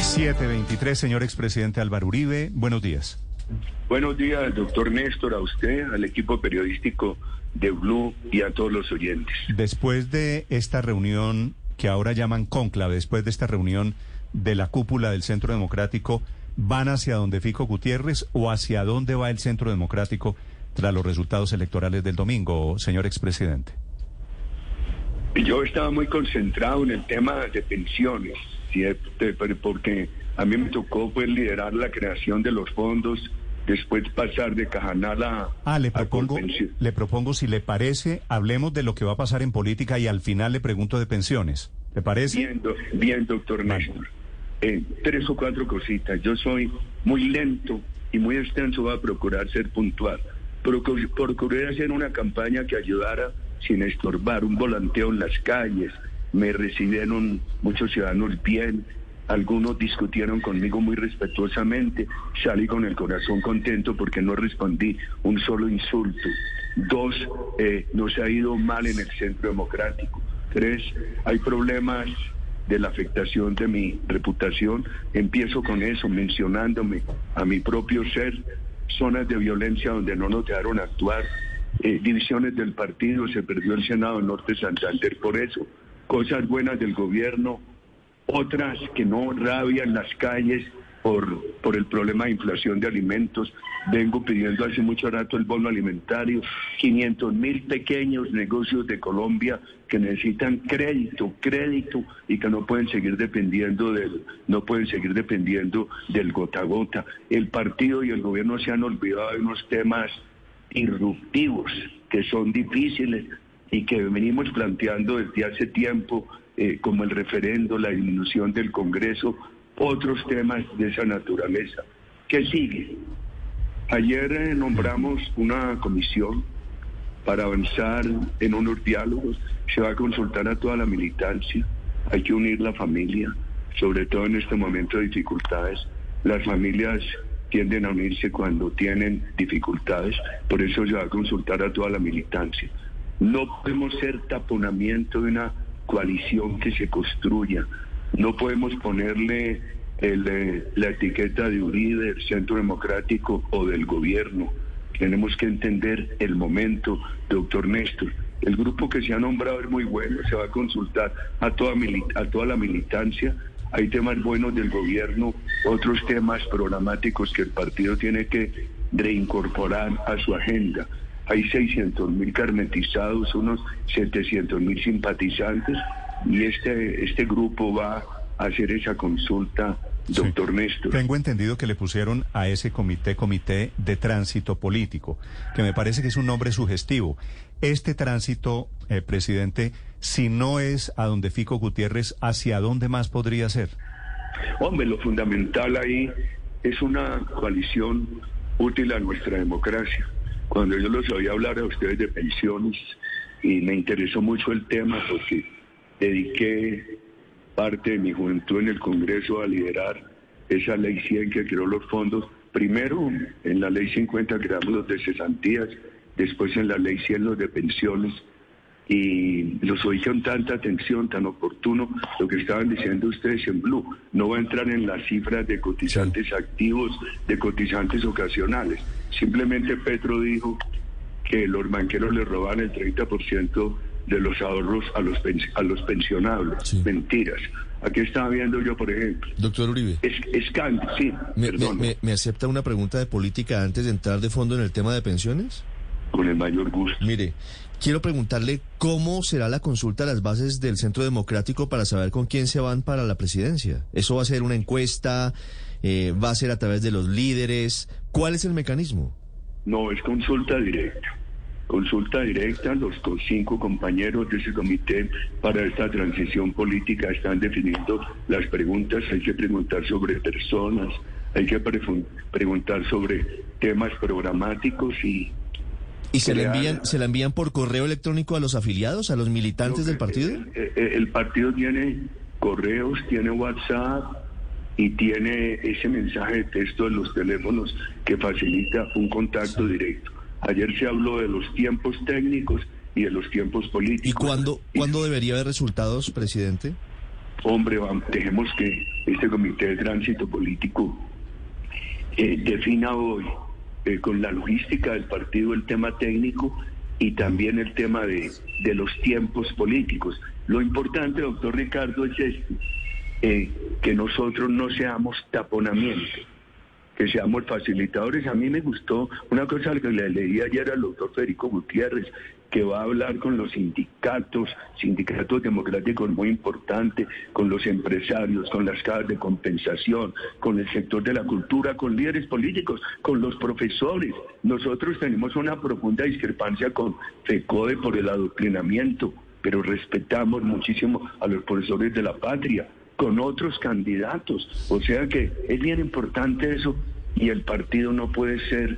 723, señor expresidente Álvaro Uribe, buenos días. Buenos días, doctor Néstor, a usted, al equipo periodístico de Blue y a todos los oyentes. Después de esta reunión que ahora llaman conclave, después de esta reunión de la cúpula del Centro Democrático, ¿van hacia donde Fico Gutiérrez o hacia dónde va el Centro Democrático tras los resultados electorales del domingo, señor expresidente? Yo estaba muy concentrado en el tema de pensiones, ¿cierto? porque a mí me tocó pues, liderar la creación de los fondos, después pasar de Cajanal a... Ah, le propongo, le propongo, si le parece, hablemos de lo que va a pasar en política y al final le pregunto de pensiones. ¿Le parece? Bien, bien doctor Néstor. Eh, tres o cuatro cositas. Yo soy muy lento y muy extenso, voy a procurar ser puntual. Procuré hacer una campaña que ayudara sin estorbar, un volanteo en las calles. Me recibieron muchos ciudadanos bien, algunos discutieron conmigo muy respetuosamente, salí con el corazón contento porque no respondí un solo insulto. Dos, eh, nos ha ido mal en el centro democrático. Tres, hay problemas de la afectación de mi reputación. Empiezo con eso, mencionándome a mi propio ser, zonas de violencia donde no nos dejaron actuar, eh, divisiones del partido, se perdió el Senado Norte Santander por eso, cosas buenas del gobierno, otras que no rabian las calles por, por el problema de inflación de alimentos. Vengo pidiendo hace mucho rato el bono alimentario, 500 mil pequeños negocios de Colombia que necesitan crédito, crédito y que no pueden seguir dependiendo del, no pueden seguir dependiendo del gota a gota. El partido y el gobierno se han olvidado de unos temas irruptivos que son difíciles y que venimos planteando desde hace tiempo, eh, como el referendo, la disminución del Congreso, otros temas de esa naturaleza. ¿Qué sigue? Ayer eh, nombramos una comisión para avanzar en unos diálogos. Se va a consultar a toda la militancia, hay que unir la familia, sobre todo en este momento de dificultades. Las familias tienden a unirse cuando tienen dificultades, por eso se va a consultar a toda la militancia. No podemos ser taponamiento de una coalición que se construya, no podemos ponerle eh, la etiqueta de Uribe, del Centro Democrático o del gobierno. Tenemos que entender el momento, doctor Néstor. El grupo que se ha nombrado es muy bueno, se va a consultar a toda, a toda la militancia hay temas buenos del gobierno, otros temas programáticos que el partido tiene que reincorporar a su agenda. Hay 600 mil carnetizados, unos 700 mil simpatizantes y este, este grupo va a hacer esa consulta Doctor Néstor. Tengo entendido que le pusieron a ese comité comité de tránsito político, que me parece que es un nombre sugestivo. Este tránsito, eh, presidente, si no es a donde Fico Gutiérrez, ¿hacia dónde más podría ser? Hombre, lo fundamental ahí es una coalición útil a nuestra democracia. Cuando yo los oí hablar a ustedes de pensiones, y me interesó mucho el tema porque dediqué parte de mi juventud en el Congreso a liderar esa ley 100 que creó los fondos. Primero, en la ley 50 creamos los de cesantías, después en la ley 100 los de pensiones y los oí con tanta atención, tan oportuno, lo que estaban diciendo ustedes en Blue. No va a entrar en las cifras de cotizantes activos, de cotizantes ocasionales. Simplemente Petro dijo que los banqueros le roban el 30% de los ahorros a los, a los pensionables. Mentiras. Aquí estaba viendo yo, por ejemplo. Doctor Uribe. Es, sí. Me, me, acepta una pregunta de política antes de entrar de fondo en el tema de pensiones? Con el mayor gusto. Mire, Quiero preguntarle cómo será la consulta a las bases del Centro Democrático para saber con quién se van para la presidencia. ¿Eso va a ser una encuesta? Eh, ¿Va a ser a través de los líderes? ¿Cuál es el mecanismo? No, es consulta directa. Consulta directa, los cinco compañeros de ese comité para esta transición política están definiendo las preguntas. Hay que preguntar sobre personas, hay que preguntar sobre temas programáticos y ¿Y se le envían, se la envían por correo electrónico a los afiliados, a los militantes del partido? El, partido tiene correos, tiene WhatsApp y tiene ese mensaje de texto de los teléfonos que facilita un contacto directo. Ayer se habló de los tiempos técnicos y de los tiempos políticos. ¿Y cuándo, ¿cuándo debería haber resultados, presidente? hombre, dejemos que este comité de tránsito político eh, defina hoy eh, con la logística del partido el tema técnico y también el tema de, de los tiempos políticos. Lo importante, doctor Ricardo, es esto, eh, que nosotros no seamos taponamiento que seamos facilitadores. A mí me gustó una cosa que le leí ayer al doctor Federico Gutiérrez, que va a hablar con los sindicatos, sindicatos democráticos muy importantes, con los empresarios, con las cajas de compensación, con el sector de la cultura, con líderes políticos, con los profesores. Nosotros tenemos una profunda discrepancia con FECODE por el adoctrinamiento, pero respetamos muchísimo a los profesores de la patria con otros candidatos. O sea que es bien importante eso y el partido no puede ser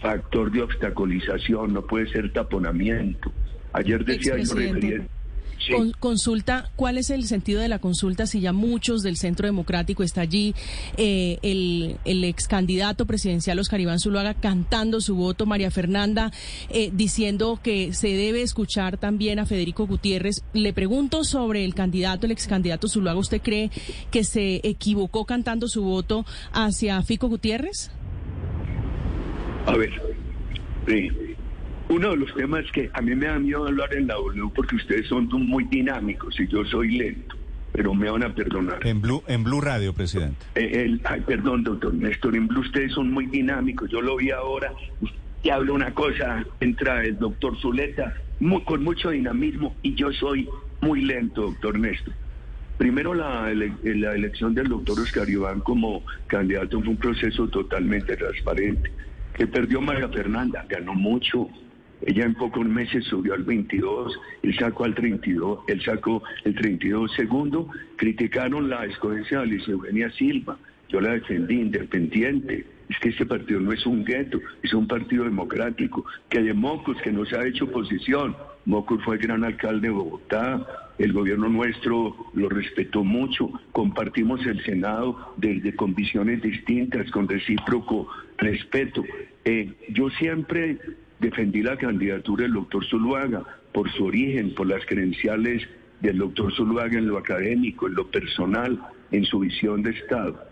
factor de obstaculización, no puede ser taponamiento. Ayer decía yo consulta, ¿cuál es el sentido de la consulta si ya muchos del Centro Democrático está allí? Eh, el, el, ex candidato presidencial Oscar Iván Zuluaga cantando su voto, María Fernanda eh, diciendo que se debe escuchar también a Federico Gutiérrez. Le pregunto sobre el candidato, el ex candidato Zuluaga, ¿usted cree que se equivocó cantando su voto hacia Fico Gutiérrez? A ver, sí. Uno de los temas que a mí me da miedo hablar en la W porque ustedes son muy dinámicos y yo soy lento, pero me van a perdonar. En Blue, en Blue Radio, presidente. Eh, ay, perdón, doctor Néstor, en Blue ustedes son muy dinámicos. Yo lo vi ahora, y habla una cosa, entra el doctor Zuleta con mucho dinamismo y yo soy muy lento, doctor Néstor. Primero, la, la elección del doctor Oscar Iván como candidato fue un proceso totalmente transparente. Que perdió María Fernanda, ganó mucho, ella en pocos meses subió al 22, él sacó al 32, él sacó el 32 segundo. Criticaron la escogencia de Alicia Eugenia Silva. Yo la defendí independiente. Es que este partido no es un gueto, es un partido democrático. Que de Mocos, que no se ha hecho oposición. Mocos fue gran alcalde de Bogotá. El gobierno nuestro lo respetó mucho. Compartimos el Senado desde con visiones distintas, con recíproco respeto. Eh, yo siempre defendí la candidatura del doctor Zuluaga por su origen, por las credenciales del doctor Zuluaga en lo académico, en lo personal, en su visión de Estado.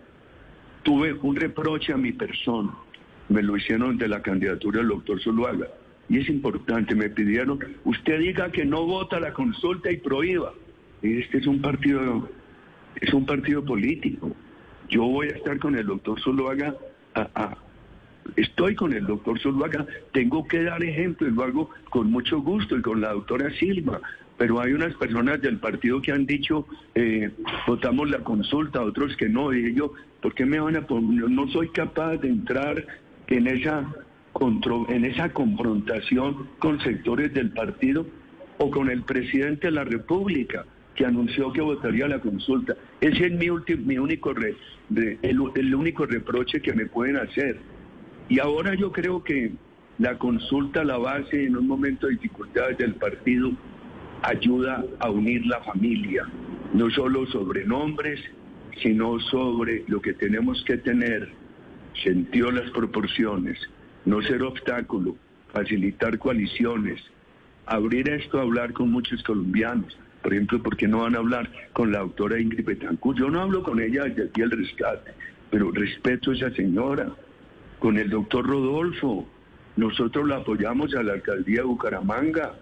Tuve un reproche a mi persona, me lo hicieron de la candidatura del doctor Zuluaga. Y es importante, me pidieron, usted diga que no vota la consulta y prohíba. Este es un partido, es un partido político. Yo voy a estar con el doctor Zuluaga a, estoy con el doctor Zuluaga, tengo que dar ejemplo y lo hago con mucho gusto y con la doctora Silva, pero hay unas personas del partido que han dicho eh, votamos la consulta, otros que no, y yo, ¿por qué me van a poner? No soy capaz de entrar en esa, en esa confrontación con sectores del partido o con el presidente de la República que anunció que votaría la consulta. Ese es mi, mi único el único reproche que me pueden hacer. Y ahora yo creo que la consulta, la base en un momento de dificultades del partido, ayuda a unir la familia, no solo sobre nombres, sino sobre lo que tenemos que tener, sentió las proporciones, no ser obstáculo, facilitar coaliciones, abrir esto a hablar con muchos colombianos. Por ejemplo, ¿por qué no van a hablar con la doctora Ingrid Betancourt? Yo no hablo con ella desde aquí el rescate, pero respeto a esa señora con el doctor Rodolfo. Nosotros lo apoyamos a la alcaldía de Bucaramanga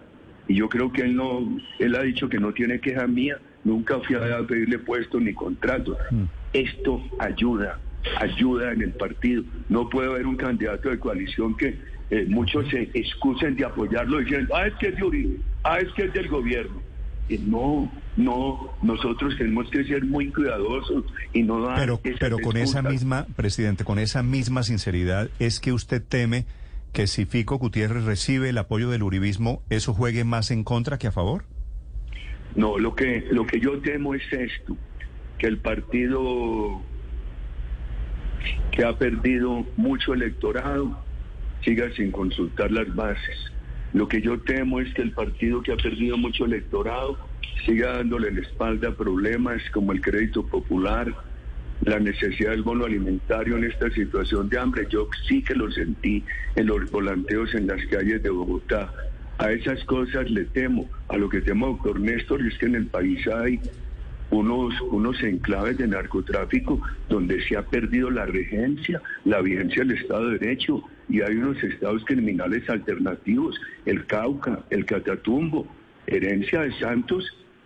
y yo creo que él no, él ha dicho que no tiene queja mía, nunca fui a pedirle puesto ni contrato. Mm. Esto ayuda, ayuda en el partido. No puede haber un candidato de coalición que eh, muchos se excusen de apoyarlo diciendo, ah, es que es de Uribe, ah, es que es del gobierno. No, no, nosotros tenemos que ser muy cuidadosos y no dar... Pero, pero con esa misma, presidente, con esa misma sinceridad, ¿es que usted teme que si Fico Gutiérrez recibe el apoyo del uribismo, eso juegue más en contra que a favor? No, lo que, lo que yo temo es esto, que el partido que ha perdido mucho electorado siga sin consultar las bases lo que yo temo es que el partido que ha perdido mucho electorado siga dándole la espalda a problemas como el crédito popular, la necesidad del bono alimentario en esta situación de hambre. Yo sí que lo sentí en los volanteos en las calles de Bogotá. A esas cosas le temo. A lo que temo, doctor Néstor, es que en el país hay unos, unos enclaves de narcotráfico donde se ha perdido la regencia, la vigencia del Estado de Derecho y hay unos estados criminales alternativos, el Cauca, el Catatumbo, herencia de Santos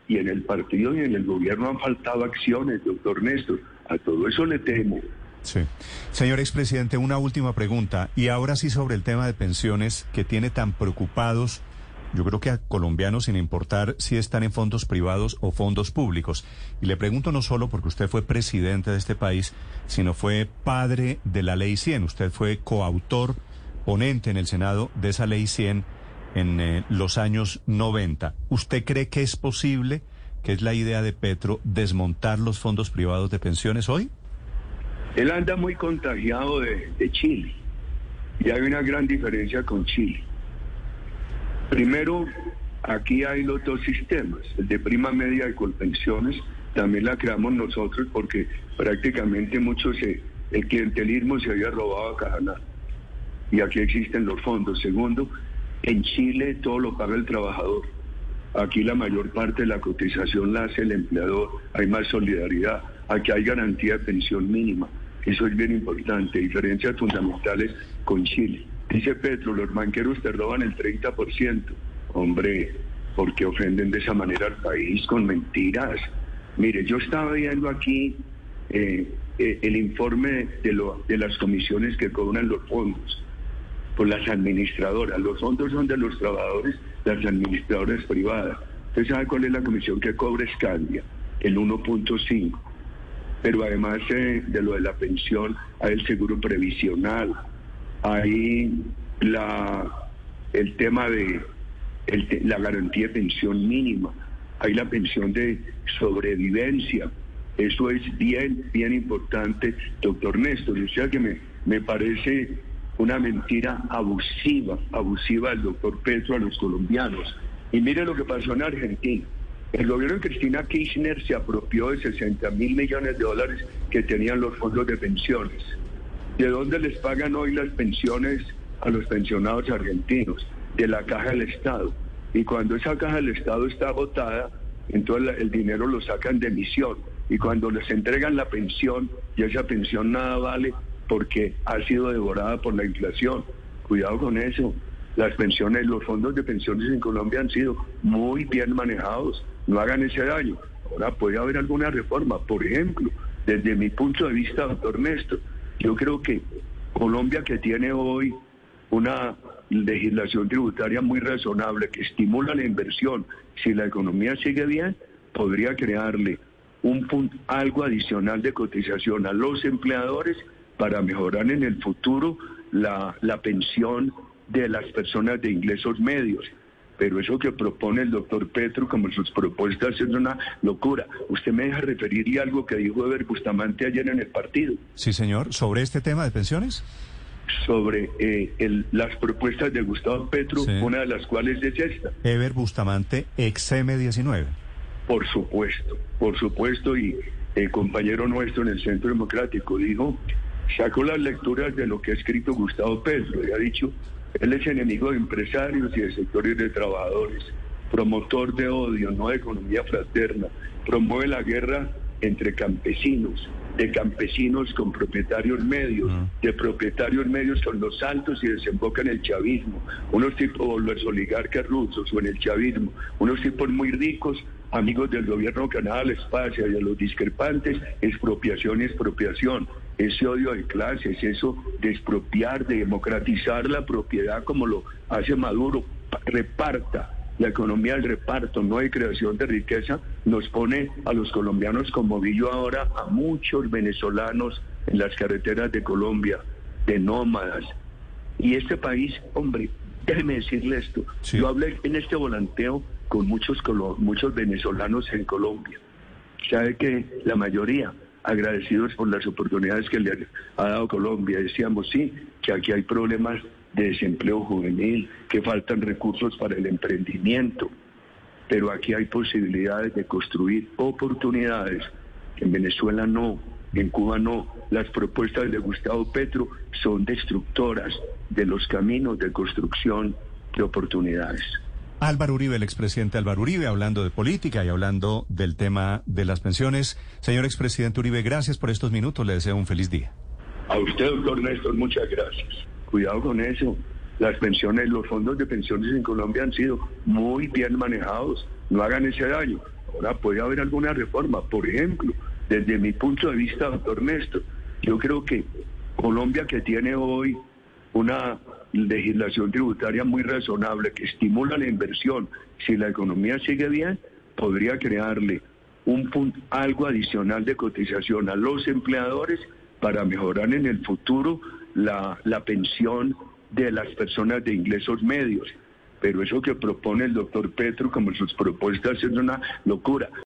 y en el partido y en el gobierno han faltado acciones, doctor Néstor. A todo eso le temo. Sí. Señor expresidente, una última pregunta. Y ahora sí sobre el tema de pensiones que tiene tan preocupados, yo creo que a colombianos sin importar si están en fondos privados o fondos públicos. Y le pregunto no solo porque usted fue presidente de este país, sino fue padre de la ley 100. Usted fue coautor, ponente en el Senado de esa ley 100 en eh, los años 90. ¿Usted cree que es posible, que es la idea de Petro, desmontar los fondos privados de pensiones hoy? Él anda muy contagiado de, Chile y hay una gran diferencia con Chile. Primero, aquí hay los dos sistemas, el de prima media y pensiones, también la creamos nosotros porque prácticamente muchos, el clientelismo se había robado a Cajaná y aquí existen los fondos. Segundo, en Chile todo lo paga el trabajador. Aquí la mayor parte de la cotización la hace el empleador, hay más solidaridad, aquí hay garantía de pensión mínima. Eso es bien importante, diferencias fundamentales con Chile. Dice Petro, los banqueros te roban el 30%. Hombre, ¿por qué ofenden de esa manera al país con mentiras? Mire, yo estaba viendo aquí eh, eh, el informe de, lo, de las comisiones que cobran los fondos por las administradoras. Los fondos son de los trabajadores, las administradoras privadas. ¿Usted sabe cuál es la comisión que cobra Escandia? El 1.5. Pero además eh, de lo de la pensión, hay el seguro previsional, hay la, el tema de la garantía de pensión mínima, hay la pensión de sobrevivencia. Eso es bien, bien importante, doctor Néstor. O sea que me, me parece una mentira abusiva, abusiva del doctor Petro a los colombianos. Y mire lo que pasó en Argentina. El gobierno de Cristina Kirchner se apropió de 60 mil millones de dólares que tenían los fondos de pensiones. ¿De dónde les pagan hoy las pensiones a los pensionados argentinos? De la caja del Estado. Y cuando esa caja del Estado está agotada, entonces el dinero lo sacan de emisión. Y cuando les entregan la pensión, y esa pensión nada vale, porque ha sido devorada por la inflación. Cuidado con eso. Las pensiones, los fondos de pensiones en Colombia han sido muy bien manejados. No hagan ese daño. Ahora puede haber alguna reforma. Por ejemplo, desde mi punto de vista, doctor Néstor, yo creo que Colombia que tiene hoy una legislación tributaria muy razonable que estimula la inversión, si la economía sigue bien, podría crearle un algo adicional de cotización a los empleadores para mejorar en el futuro la, pensión de las personas de ingresos medios. Pero eso que propone el doctor Petro como sus propuestas es una locura. Usted me deja referirle algo que dijo Eber Bustamante ayer en el partido. Sí, señor. ¿Sobre este tema de pensiones? Sobre eh, las propuestas de Gustavo Petro, una de las cuales es esta. Eber Bustamante, ex M19. Por supuesto, por supuesto. Y el compañero nuestro en el Centro Democrático dijo sacó las lecturas de lo que ha escrito Gustavo Petro y ha dicho, él es enemigo de empresarios y de sectores de trabajadores, promotor de odio, no de economía fraterna, promueve la guerra entre campesinos, de campesinos con propietarios medios, de propietarios medios con los altos y desemboca en el chavismo, unos tipos, los oligarcas rusos o en el chavismo, unos tipos muy ricos, amigos del gobierno Canadá, espacio y a los discrepantes, expropiación y expropiación ese odio de clases, eso de expropiar, de democratizar la propiedad como lo hace Maduro, reparta la economía del reparto, no hay creación de riqueza, nos pone a los colombianos como vi yo ahora a muchos venezolanos en las carreteras de Colombia, de nómadas. Y este país, hombre, déjeme decirle esto, yo hablé en este volanteo con muchos, muchos venezolanos en Colombia. Sabe que la mayoría agradecidos por las oportunidades que le ha dado Colombia. Decíamos, sí, que aquí hay problemas de desempleo juvenil, que faltan recursos para el emprendimiento, pero aquí hay posibilidades de construir oportunidades. En Venezuela no, en Cuba no. Las propuestas de Gustavo Petro son destructoras de los caminos de construcción de oportunidades. Álvaro Uribe, el expresidente Álvaro Uribe, hablando de política y hablando del tema de las pensiones. Señor expresidente Uribe, gracias por estos minutos. Le deseo un feliz día. A usted, doctor Néstor, muchas gracias. Cuidado con eso. Las pensiones, los fondos de pensiones en Colombia han sido muy bien manejados. No hagan ese daño. Ahora puede haber alguna reforma. Por ejemplo, desde mi punto de vista, doctor Néstor, yo creo que Colombia que tiene hoy una legislación tributaria muy razonable que estimula la inversión, si la economía sigue bien, podría crearle un punto, algo adicional de cotización a los empleadores para mejorar en el futuro la, la pensión de las personas de ingresos medios. Pero eso que propone el doctor Petro como sus propuestas es una locura.